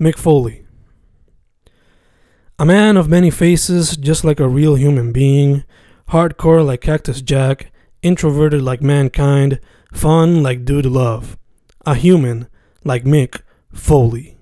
Mick Foley. A man of many faces, just like a real human being, hardcore like Cactus Jack, introverted like mankind, fun like Dude Love. A human like Mick Foley.